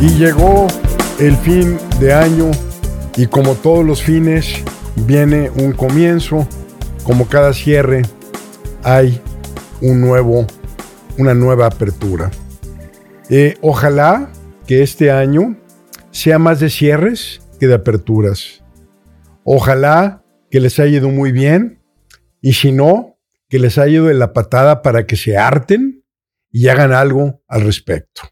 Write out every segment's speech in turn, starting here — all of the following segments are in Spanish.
Y llegó el fin de año y como todos los fines viene un comienzo, como cada cierre hay un nuevo, una nueva apertura. Eh, ojalá que este año sea más de cierres que de aperturas. Ojalá que les haya ido muy bien y si no, que les haya ido de la patada para que se harten y hagan algo al respecto.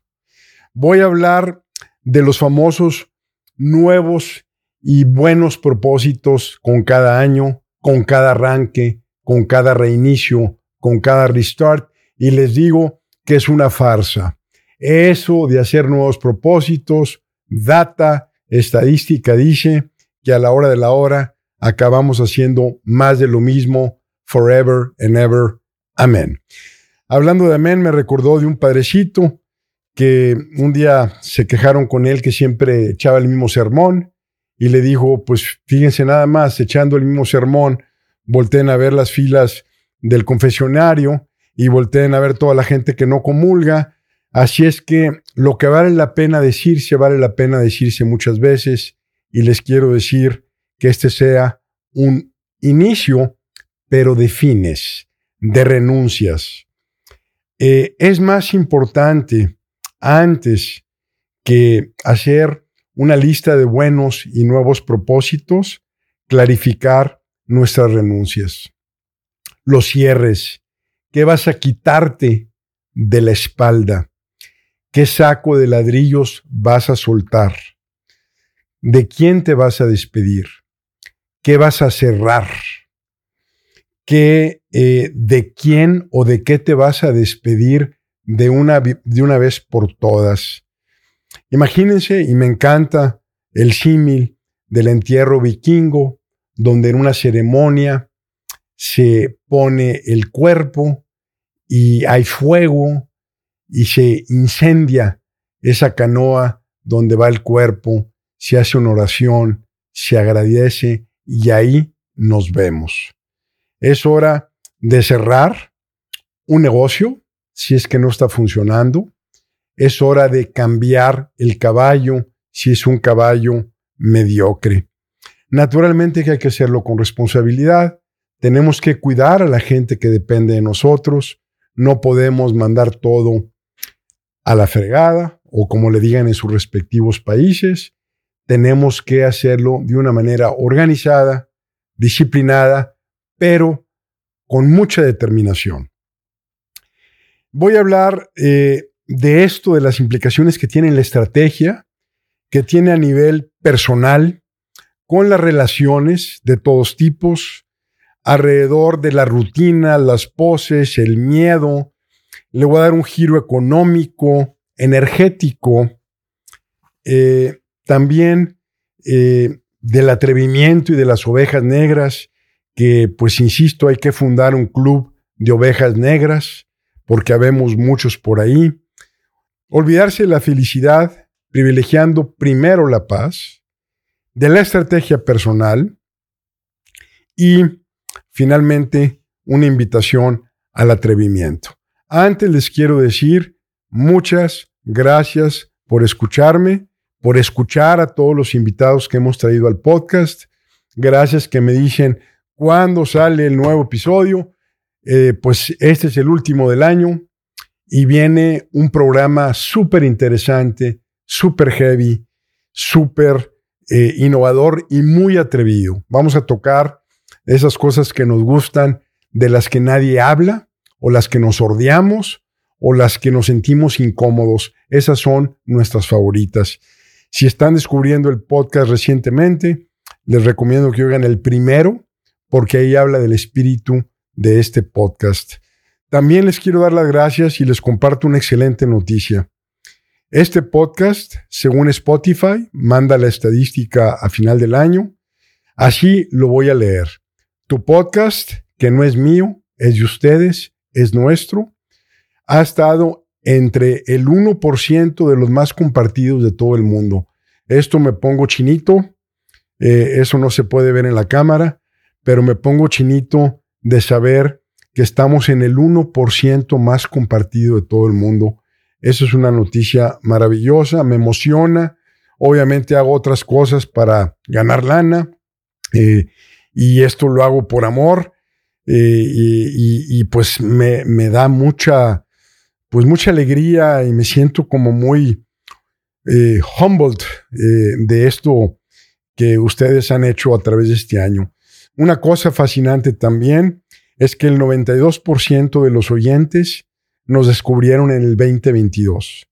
Voy a hablar de los famosos nuevos y buenos propósitos con cada año, con cada arranque, con cada reinicio, con cada restart y les digo que es una farsa. Eso de hacer nuevos propósitos, data, estadística dice que a la hora de la hora acabamos haciendo más de lo mismo forever and ever. Amén. Hablando de amén, me recordó de un padrecito que un día se quejaron con él que siempre echaba el mismo sermón y le dijo, pues fíjense nada más, echando el mismo sermón, volteen a ver las filas del confesionario y volteen a ver toda la gente que no comulga. Así es que lo que vale la pena decirse, vale la pena decirse muchas veces y les quiero decir que este sea un inicio, pero de fines, de renuncias. Eh, es más importante antes que hacer una lista de buenos y nuevos propósitos, clarificar nuestras renuncias. Los cierres. ¿Qué vas a quitarte de la espalda? ¿Qué saco de ladrillos vas a soltar? ¿De quién te vas a despedir? ¿Qué vas a cerrar? ¿Qué, eh, ¿De quién o de qué te vas a despedir de una, de una vez por todas. Imagínense, y me encanta el símil del entierro vikingo, donde en una ceremonia se pone el cuerpo y hay fuego y se incendia esa canoa donde va el cuerpo, se hace una oración, se agradece y ahí nos vemos. Es hora de cerrar un negocio, si es que no está funcionando. Es hora de cambiar el caballo si es un caballo mediocre. Naturalmente que hay que hacerlo con responsabilidad. Tenemos que cuidar a la gente que depende de nosotros. No podemos mandar todo a la fregada o como le digan en sus respectivos países. Tenemos que hacerlo de una manera organizada, disciplinada, pero con mucha determinación. Voy a hablar eh, de esto, de las implicaciones que tiene la estrategia, que tiene a nivel personal, con las relaciones de todos tipos, alrededor de la rutina, las poses, el miedo. Le voy a dar un giro económico, energético, eh, también eh, del atrevimiento y de las ovejas negras, que pues insisto, hay que fundar un club de ovejas negras porque habemos muchos por ahí. Olvidarse de la felicidad, privilegiando primero la paz, de la estrategia personal y finalmente una invitación al atrevimiento. Antes les quiero decir muchas gracias por escucharme, por escuchar a todos los invitados que hemos traído al podcast. Gracias que me dicen cuándo sale el nuevo episodio. Eh, pues este es el último del año y viene un programa súper interesante, súper heavy, súper eh, innovador y muy atrevido. Vamos a tocar esas cosas que nos gustan, de las que nadie habla, o las que nos ordeamos, o las que nos sentimos incómodos. Esas son nuestras favoritas. Si están descubriendo el podcast recientemente, les recomiendo que oigan el primero, porque ahí habla del espíritu de este podcast. También les quiero dar las gracias y les comparto una excelente noticia. Este podcast, según Spotify, manda la estadística a final del año. Así lo voy a leer. Tu podcast, que no es mío, es de ustedes, es nuestro, ha estado entre el 1% de los más compartidos de todo el mundo. Esto me pongo chinito, eh, eso no se puede ver en la cámara, pero me pongo chinito de saber que estamos en el 1% más compartido de todo el mundo. Eso es una noticia maravillosa, me emociona. Obviamente hago otras cosas para ganar lana eh, y esto lo hago por amor eh, y, pues me, da mucha, pues mucha alegría y me siento como muy eh, humbled de esto que ustedes han hecho a través de este año. Una cosa fascinante también es que el 92% de los oyentes nos descubrieron en el 2022.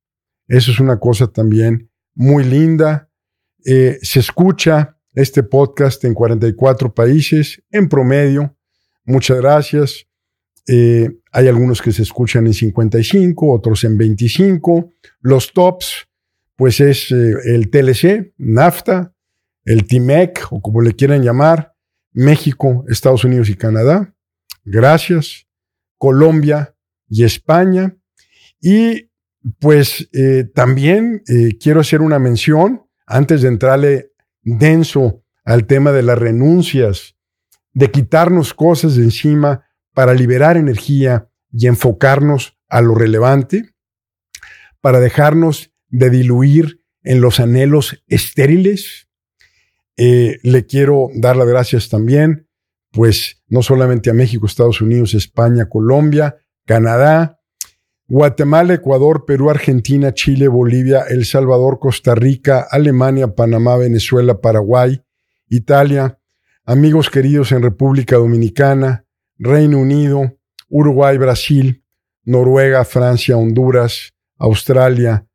Eso es una cosa también muy linda. Eh, se escucha este podcast en 44 países en promedio. Muchas gracias. Eh, hay algunos que se escuchan en 55, otros en 25. Los tops, pues es eh, el TLC, NAFTA, el TIMEC o como le quieran llamar, México, Estados Unidos y Canadá. Gracias. Colombia, y España. Y pues eh, también eh, quiero hacer una mención, antes de entrarle denso al tema de las renuncias, de quitarnos cosas de encima para liberar energía y enfocarnos a lo relevante, para dejarnos de diluir en los anhelos estériles. Eh, le quiero dar las gracias también, pues no solamente a México, Estados Unidos, España, Colombia, Canadá, Guatemala, Ecuador, Perú, Argentina, Chile, Bolivia, El Salvador, Costa Rica, Alemania, Panamá, Venezuela, Paraguay, Italia, amigos queridos en República Dominicana, Reino Unido, Uruguay, Brasil, Noruega, Francia, Honduras, Australia,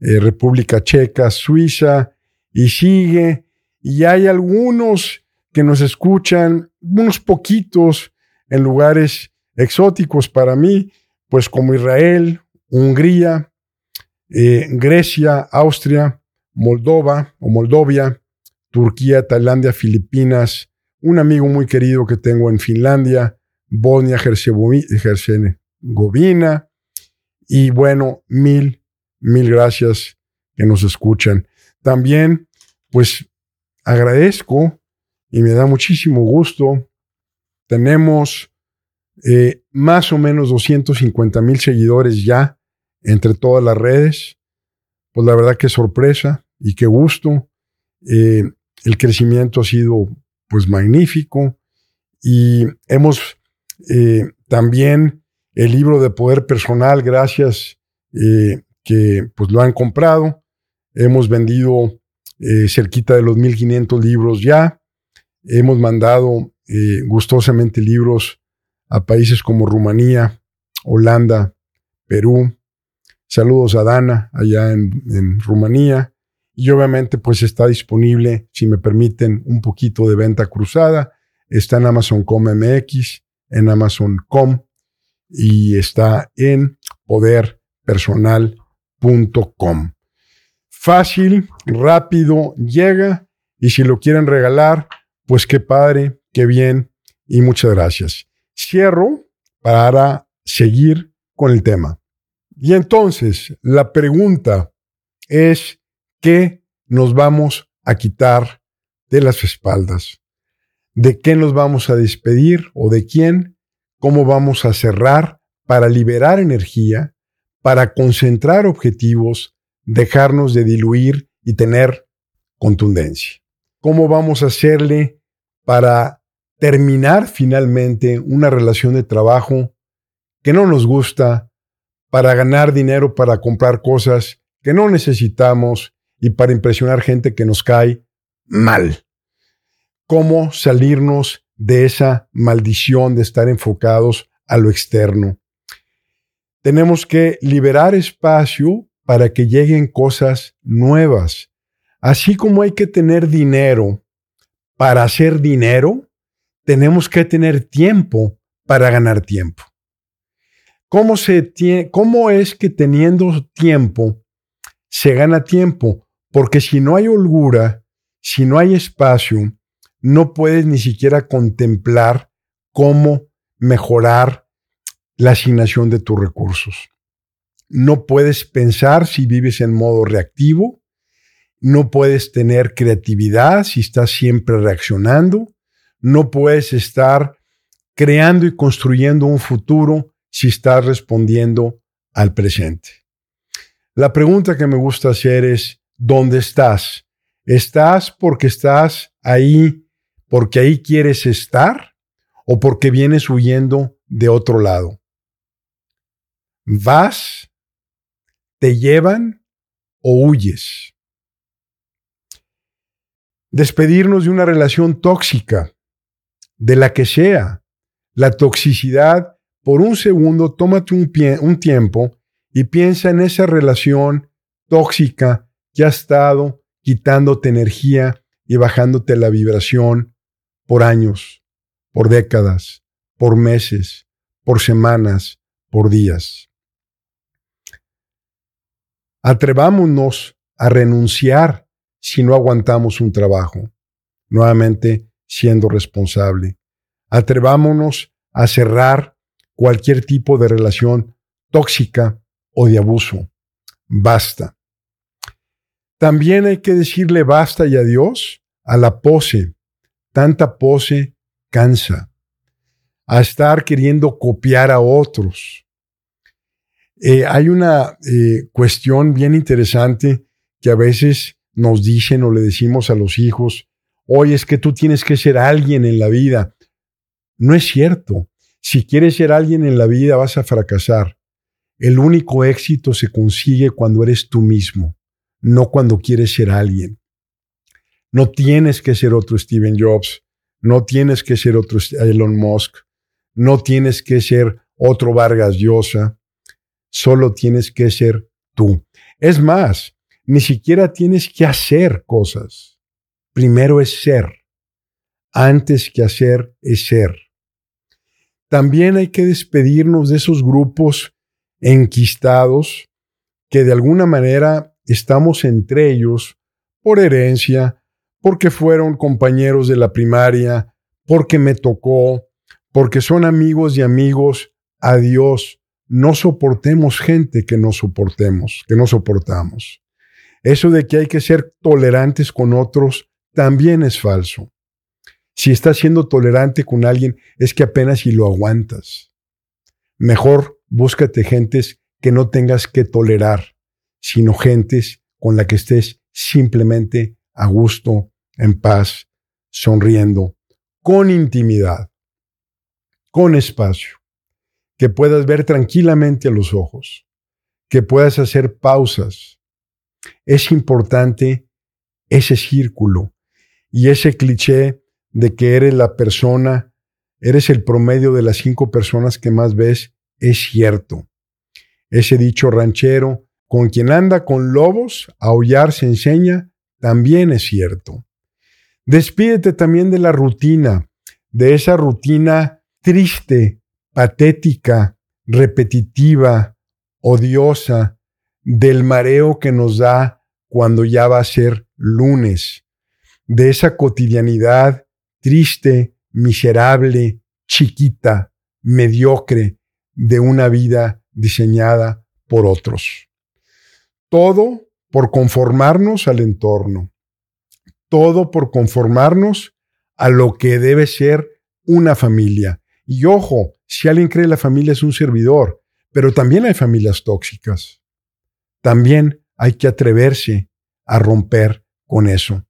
eh, República Checa, Suiza, y sigue. Y hay algunos que nos escuchan, unos poquitos, en lugares exóticos para mí, pues como Israel, Hungría, eh, Grecia, Austria, Moldova o Moldovia, Turquía, Tailandia, Filipinas, un amigo muy querido que tengo en Finlandia, Bosnia, Herzegovina, y bueno, mil, mil gracias que nos escuchan. También, pues agradezco y me da muchísimo gusto. Tenemos eh, más o menos 250 mil seguidores ya entre todas las redes. Pues la verdad que sorpresa y qué gusto. Eh, el crecimiento ha sido pues magnífico y hemos eh, también el libro de poder personal, gracias que pues lo han comprado. Hemos vendido cerquita de los 1500 libros ya. Hemos mandado gustosamente libros a países como Rumanía, Holanda, Perú. Saludos a Dana allá en, Rumanía. Y obviamente pues está disponible, si me permiten, un poquito de venta cruzada. Está en Amazon.com MX, en Amazon.com y está en poderpersonal.com. Fácil, rápido, llega y si lo quieren regalar, pues qué padre, qué bien y muchas gracias cierro para seguir con el tema. Y entonces, la pregunta es, ¿qué nos vamos a quitar de las espaldas? ¿De qué nos vamos a despedir o de quién? ¿Cómo vamos a cerrar para liberar energía, para concentrar objetivos, dejarnos de diluir y tener contundencia? ¿Cómo vamos a hacerle para terminar finalmente una relación de trabajo que no nos gusta para ganar dinero para comprar cosas que no necesitamos y para impresionar gente que nos cae mal. ¿Cómo salirnos de esa maldición de estar enfocados a lo externo? Tenemos que liberar espacio para que lleguen cosas nuevas. Así como hay que tener dinero para hacer dinero, tenemos que tener tiempo para ganar tiempo. ¿Cómo, ¿Cómo es que teniendo tiempo se gana tiempo? Porque si no hay holgura, si no hay espacio, no puedes ni siquiera contemplar cómo mejorar la asignación de tus recursos. No puedes pensar si vives en modo reactivo, no puedes tener creatividad si estás siempre reaccionando, no puedes estar creando y construyendo un futuro si estás respondiendo al presente. La pregunta que me gusta hacer es, ¿dónde estás? ¿Estás porque estás ahí, porque ahí quieres estar o porque vienes huyendo de otro lado? ¿Vas? ¿Te llevan o huyes? Despedirnos de una relación tóxica, de la que sea. La toxicidad, por un segundo, tómate un, un tiempo y piensa en esa relación tóxica que ha estado quitándote energía y bajándote la vibración por años, por décadas, por meses, por semanas, por días. Atrevámonos a renunciar si no aguantamos un trabajo, nuevamente siendo responsable. Atrevámonos a cerrar cualquier tipo de relación tóxica o de abuso. Basta. También hay que decirle basta y adiós a la pose. Tanta pose cansa. A estar queriendo copiar a otros. Eh, hay una eh, cuestión bien interesante que a veces nos dicen o le decimos a los hijos, hoy es que tú tienes que ser alguien en la vida. No es cierto. Si quieres ser alguien en la vida vas a fracasar. El único éxito se consigue cuando eres tú mismo, no cuando quieres ser alguien. No tienes que ser otro Steven Jobs, no tienes que ser otro Elon Musk, no tienes que ser otro Vargas Llosa, solo tienes que ser tú. Es más, ni siquiera tienes que hacer cosas. Primero es ser. Antes que hacer es ser. También hay que despedirnos de esos grupos enquistados que de alguna manera estamos entre ellos por herencia, porque fueron compañeros de la primaria, porque me tocó, porque son amigos y amigos. Adiós, no soportemos gente que no soportemos, que no soportamos. Eso de que hay que ser tolerantes con otros también es falso. Si estás siendo tolerante con alguien, es que apenas si lo aguantas. Mejor búscate gentes que no tengas que tolerar, sino gentes con la que estés simplemente a gusto, en paz, sonriendo, con intimidad, con espacio, que puedas ver tranquilamente a los ojos, que puedas hacer pausas. Es importante ese círculo y ese cliché de que eres la persona, eres el promedio de las cinco personas que más ves es cierto. Ese dicho ranchero, con quien anda con lobos, aullar se enseña, también es cierto. Despídete también de la rutina, de esa rutina triste, patética, repetitiva, odiosa, del mareo que nos da cuando ya va a ser lunes, de esa cotidianidad triste, miserable, chiquita, mediocre, de una vida diseñada por otros. Todo por conformarnos al entorno. Todo por conformarnos a lo que debe ser una familia. Y ojo, si alguien cree la familia es un servidor, pero también hay familias tóxicas. También hay que atreverse a romper con eso.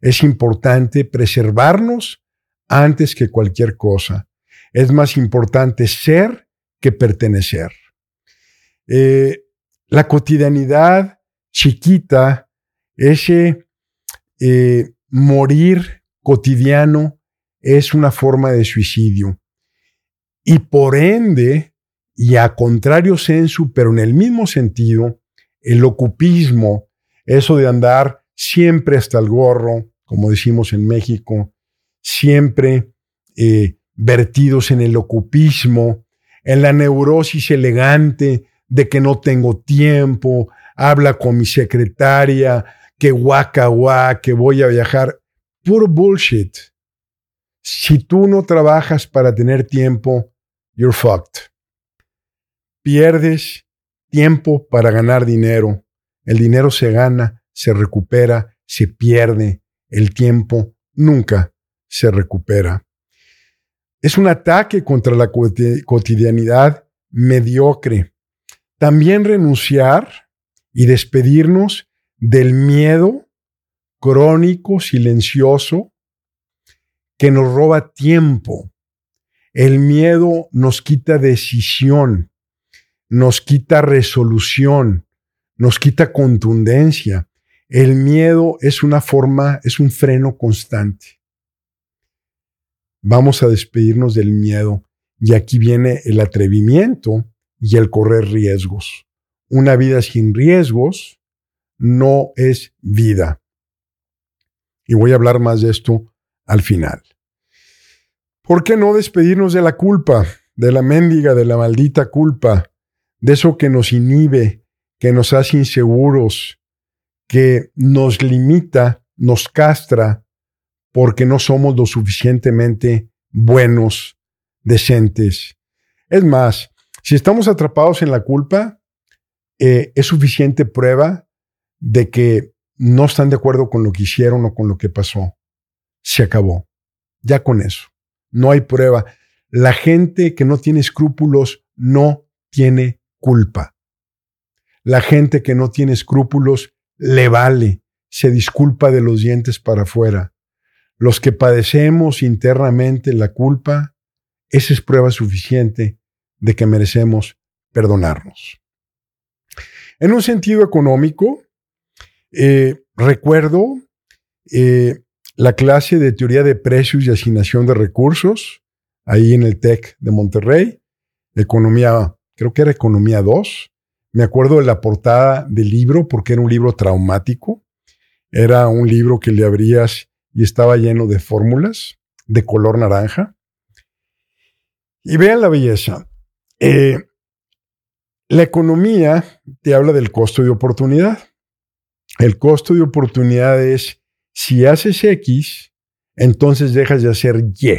Es importante preservarnos antes que cualquier cosa. Es más importante ser que pertenecer. Eh, la cotidianidad chiquita, ese eh, morir cotidiano es una forma de suicidio. Y por ende, y a contrario sensu, pero en el mismo sentido, el ocupismo, eso de andar siempre hasta el gorro, como decimos en México, siempre eh, vertidos en el ocupismo, en la neurosis elegante de que no tengo tiempo, habla con mi secretaria, que guaca guaca, que voy a viajar. Puro bullshit. Si tú no trabajas para tener tiempo, you're fucked. Pierdes tiempo para ganar dinero. El dinero se gana, se recupera, se pierde. El tiempo nunca se recupera. Es un ataque contra la cotidianidad mediocre. También renunciar y despedirnos del miedo crónico, silencioso, que nos roba tiempo. El miedo nos quita decisión, nos quita resolución, nos quita contundencia. El miedo es una forma, es un freno constante. Vamos a despedirnos del miedo y aquí viene el atrevimiento y el correr riesgos. Una vida sin riesgos no es vida. Y voy a hablar más de esto al final. ¿Por qué no despedirnos de la culpa, de la mendiga, de la maldita culpa, de eso que nos inhibe, que nos hace inseguros, que nos limita, nos castra, porque no somos lo suficientemente buenos, decentes. Es más, si estamos atrapados en la culpa, eh, es suficiente prueba de que no están de acuerdo con lo que hicieron o con lo que pasó. Se acabó. Ya con eso. No hay prueba. La gente que no tiene escrúpulos no tiene culpa. La gente que no tiene escrúpulos le vale, se disculpa de los dientes para afuera. Los que padecemos internamente la culpa, esa es prueba suficiente de que merecemos perdonarnos. En un sentido económico, eh, recuerdo eh, la clase de teoría de precios y asignación de recursos, ahí en el TEC de Monterrey, economía, creo que era economía 2. Me acuerdo de la portada del libro porque era un libro traumático. Era un libro que le abrías y estaba lleno de fórmulas de color naranja. Y vean la belleza. Eh, la economía te habla del costo de oportunidad. El costo de oportunidad es si haces X, entonces dejas de hacer Y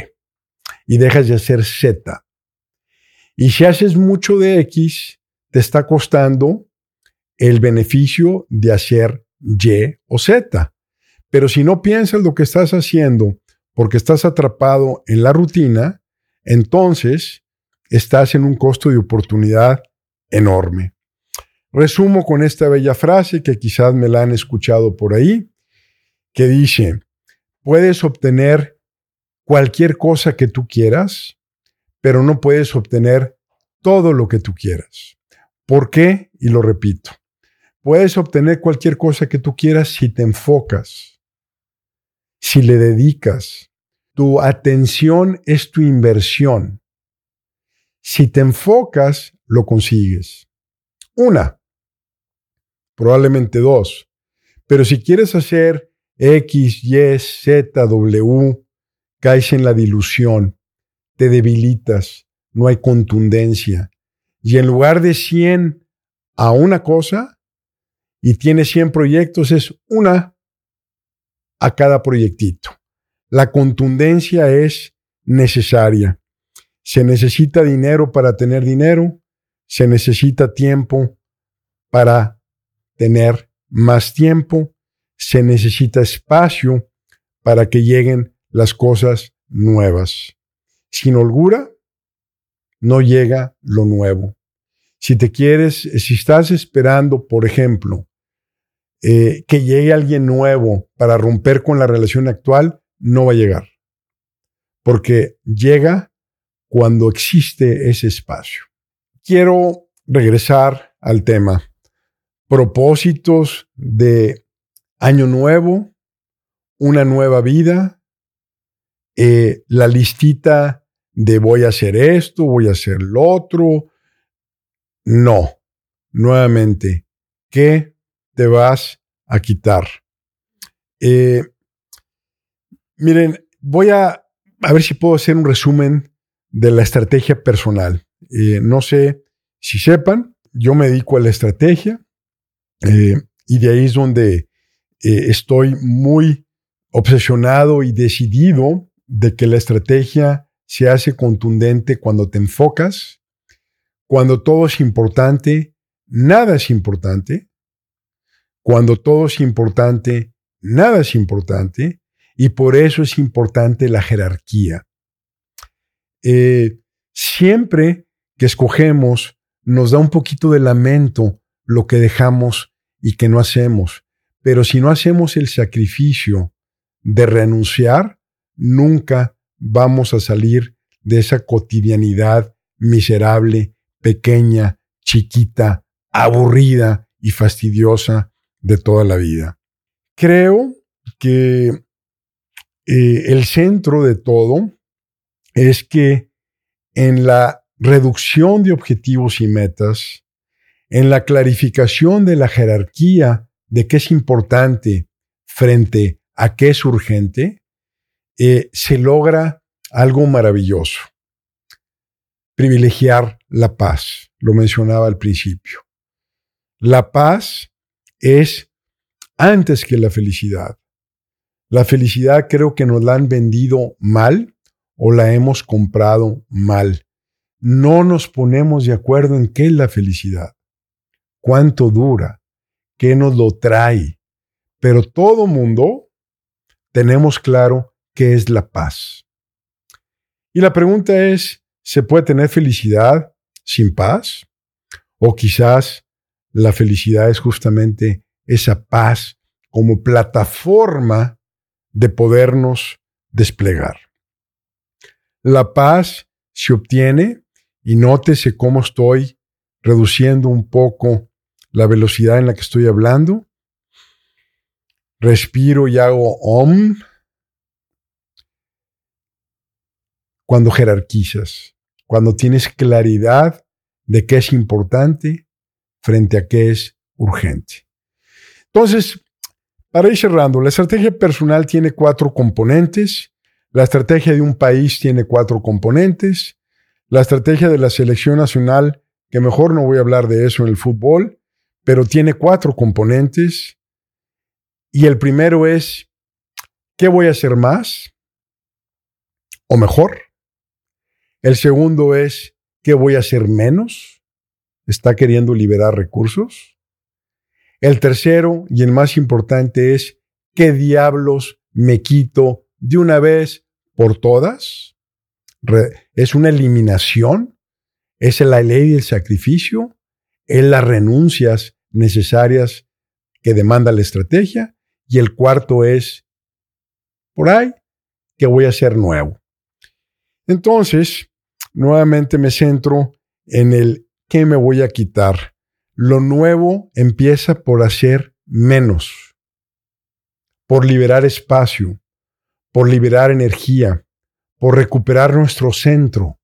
y dejas de hacer Z. Y si haces mucho de X, te está costando el beneficio de hacer Y o Z. Pero si no piensas lo que estás haciendo porque estás atrapado en la rutina, entonces estás en un costo de oportunidad enorme. Resumo con esta bella frase que quizás me la han escuchado por ahí que dice, puedes obtener cualquier cosa que tú quieras, pero no puedes obtener todo lo que tú quieras. ¿Por qué? Y lo repito. Puedes obtener cualquier cosa que tú quieras si te enfocas, si le dedicas. Tu atención es tu inversión. Si te enfocas, lo consigues. Una, probablemente dos. Pero si quieres hacer X, Y, Z, W, caes en la dilución, te debilitas, no hay contundencia. Y en lugar de 100 a una cosa, y tienes 100 proyectos, es una a cada proyectito. La contundencia es necesaria. Se necesita dinero para tener dinero, se necesita tiempo para tener más tiempo, se necesita espacio para que lleguen las cosas nuevas. Sin holgura, no llega lo nuevo. Si te quieres, si estás esperando, por ejemplo, eh, que llegue alguien nuevo para romper con la relación actual, no va a llegar. Porque llega cuando existe ese espacio. Quiero regresar al tema. Propósitos de año nuevo, una nueva vida, eh, la listita de voy a hacer esto, voy a hacer lo otro. No, nuevamente, ¿qué te vas a quitar? Eh, miren, voy a, a ver si puedo hacer un resumen de la estrategia personal. Eh, no sé si sepan, yo me dedico a la estrategia y de ahí es donde eh, estoy muy obsesionado y decidido de que la estrategia se hace contundente cuando te enfocas, cuando todo es importante, nada es importante, cuando todo es importante, nada es importante, y por eso es importante la jerarquía. Eh, siempre que escogemos, nos da un poquito de lamento lo que dejamos y que no hacemos. Pero si no hacemos el sacrificio de renunciar, nunca vamos a salir de esa cotidianidad miserable, pequeña, chiquita, aburrida y fastidiosa de toda la vida. Creo que eh, el centro de todo es que en la reducción de objetivos y metas, en la clarificación de la jerarquía de qué es importante frente a qué es urgente, eh, se logra algo maravilloso. Privilegiar la paz, lo mencionaba al principio. La paz es antes que la felicidad. La felicidad creo que nos la han vendido mal o la hemos comprado mal. No nos ponemos de acuerdo en qué es la felicidad, cuánto dura, qué nos lo trae. Pero todo mundo tenemos claro qué es la paz. Y la pregunta es, ¿se puede tener felicidad sin paz? O quizás la felicidad es justamente esa paz como plataforma de podernos desplegar. La paz se obtiene, y nótese cómo estoy reduciendo un poco la velocidad en la que estoy hablando. Respiro y hago om. Cuando jerarquizas, cuando tienes claridad de qué es importante frente a qué es urgente. Entonces, para ir cerrando, la estrategia personal tiene cuatro componentes. La estrategia de un país tiene cuatro componentes. La estrategia de la selección nacional, que mejor no voy a hablar de eso en el fútbol, pero tiene cuatro componentes. Y el primero es, ¿qué voy a hacer más? ¿O mejor? El segundo es, ¿qué voy a hacer menos? ¿Está queriendo liberar recursos? El tercero y el más importante es, ¿qué diablos me quito de una vez por todas? es una eliminación, es la ley del sacrificio, es las renuncias necesarias que demanda la estrategia. Y el cuarto es, por ahí, ¿qué voy a hacer nuevo? Entonces, nuevamente me centro en el qué me voy a quitar lo nuevo empieza por hacer menos, por liberar espacio, por liberar energía, por recuperar nuestro centro,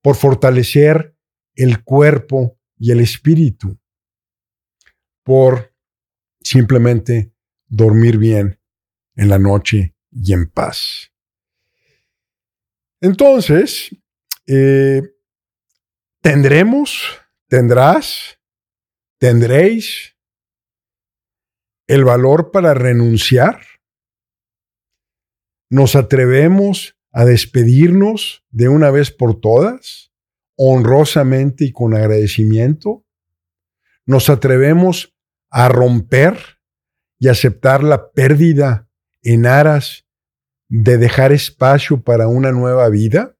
por fortalecer el cuerpo y el espíritu, por simplemente dormir bien en la noche y en paz. Entonces, eh, tendremos, tendrás ¿Tendréis el valor para renunciar? ¿Nos atrevemos a despedirnos de una vez por todas, honrosamente y con agradecimiento? ¿Nos atrevemos a romper y aceptar la pérdida en aras de dejar espacio para una nueva vida?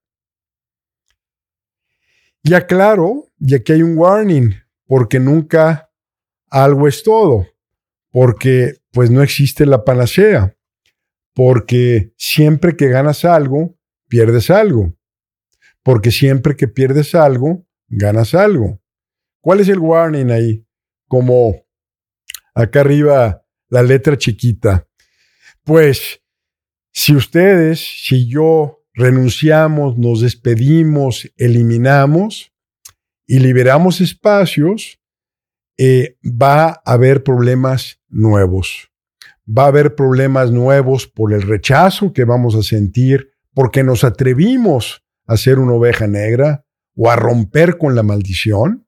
Y aclaro, y aquí hay un warning, porque nunca algo es todo, porque pues no existe la panacea, porque siempre que ganas algo, pierdes algo, porque siempre que pierdes algo, ganas algo. ¿Cuál es el warning ahí? Como acá arriba la letra chiquita. Pues si ustedes, si yo renunciamos, nos despedimos, eliminamos, y liberamos espacios, eh, va a haber problemas nuevos. Va a haber problemas nuevos por el rechazo que vamos a sentir, porque nos atrevimos a ser una oveja negra o a romper con la maldición.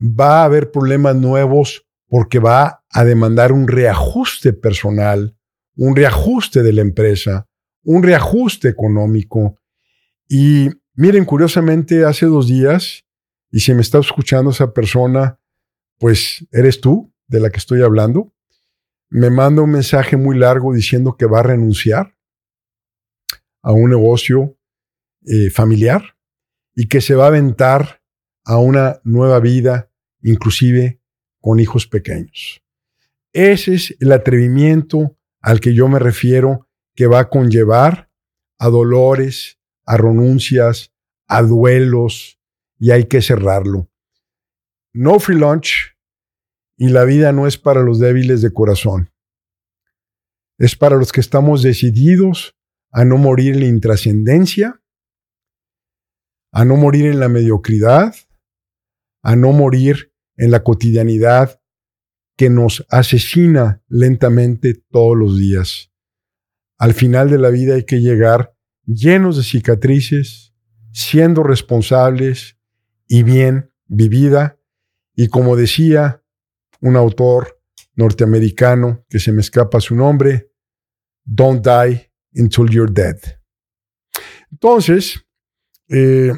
Va a haber problemas nuevos porque va a demandar un reajuste personal, un reajuste de la empresa, un reajuste económico. Y Miren, curiosamente, hace dos días, y si me está escuchando esa persona, pues eres tú de la que estoy hablando, me manda un mensaje muy largo diciendo que va a renunciar a un negocio eh, familiar y que se va a aventar a una nueva vida, inclusive con hijos pequeños. Ese es el atrevimiento al que yo me refiero que va a conllevar a dolores, a renuncias, a duelos, y hay que cerrarlo. No free lunch y la vida no es para los débiles de corazón. Es para los que estamos decididos a no morir en la intrascendencia, a no morir en la mediocridad, a no morir en la cotidianidad que nos asesina lentamente todos los días. Al final de la vida hay que llegar llenos de cicatrices, siendo responsables y bien vivida. Y como decía un autor norteamericano que se me escapa su nombre, Don't die until you're dead. Entonces, eh,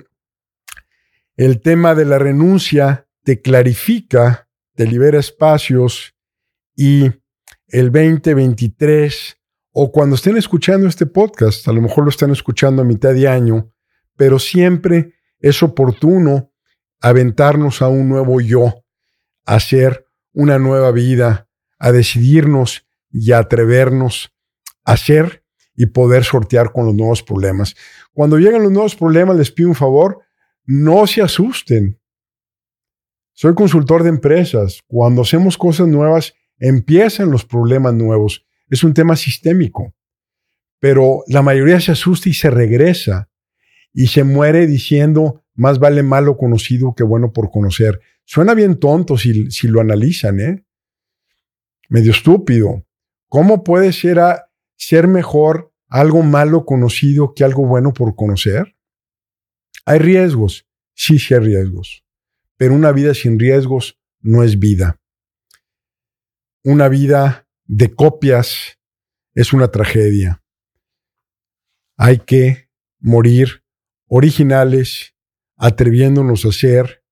el tema de la renuncia te clarifica, te libera espacios y el 2023 o cuando estén escuchando este podcast, a lo mejor lo están escuchando a mitad de año, pero siempre es oportuno aventarnos a un nuevo yo, a hacer una nueva vida, a decidirnos y a atrevernos a hacer y poder sortear con los nuevos problemas. Cuando llegan los nuevos problemas, les pido un favor, no se asusten. Soy consultor de empresas. Cuando hacemos cosas nuevas, empiezan los problemas nuevos es un tema sistémico. Pero la mayoría se asusta y se regresa y se muere diciendo, más vale malo conocido que bueno por conocer. Suena bien tonto si, si lo analizan, ¿eh? Medio estúpido. ¿Cómo puede ser, ser mejor algo malo conocido que algo bueno por conocer? Hay riesgos, sí, sí hay riesgos, pero una vida sin riesgos no es vida. Una vida de copias es una tragedia. Hay que morir originales, atreviéndonos a ser,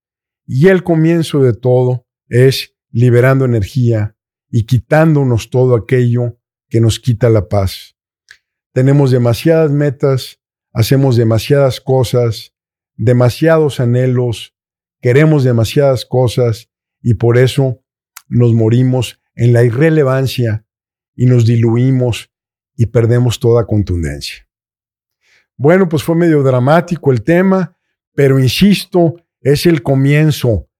y el comienzo de todo es liberando energía y quitándonos todo aquello que nos quita la paz. Tenemos demasiadas metas, hacemos demasiadas cosas, demasiados anhelos, queremos demasiadas cosas y por eso nos morimos en la irrelevancia y nos diluimos y perdemos toda contundencia. Bueno, pues fue medio dramático el tema, pero insisto, es el comienzo.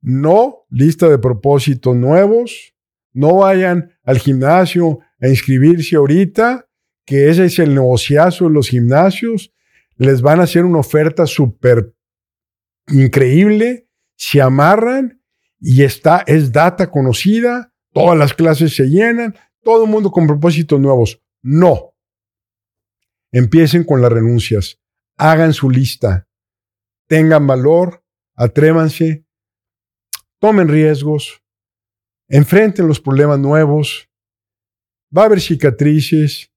No lista de propósitos nuevos, no vayan al gimnasio a inscribirse ahorita, que ese es el negociazo de los gimnasios. Les van a hacer una oferta súper increíble, se amarran y está, es data conocida todas las clases se llenan, todo el mundo con propósitos nuevos. No. Empiecen con las renuncias, hagan su lista, tengan valor, atrévanse, tomen riesgos, enfrenten los problemas nuevos, va a haber cicatrices,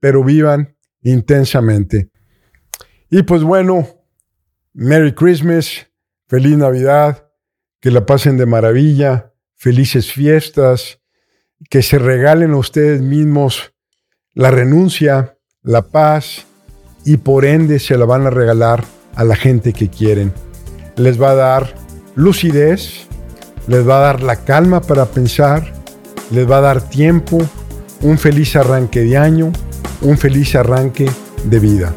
pero vivan intensamente. Y pues bueno, Merry Christmas, feliz Navidad, que la pasen de maravilla felices fiestas, que se regalen a ustedes mismos la renuncia, la paz y por ende se la van a regalar a la gente que quieren. Les va a dar lucidez, les va a dar la calma para pensar, les va a dar tiempo, un feliz arranque de año, un feliz arranque de vida.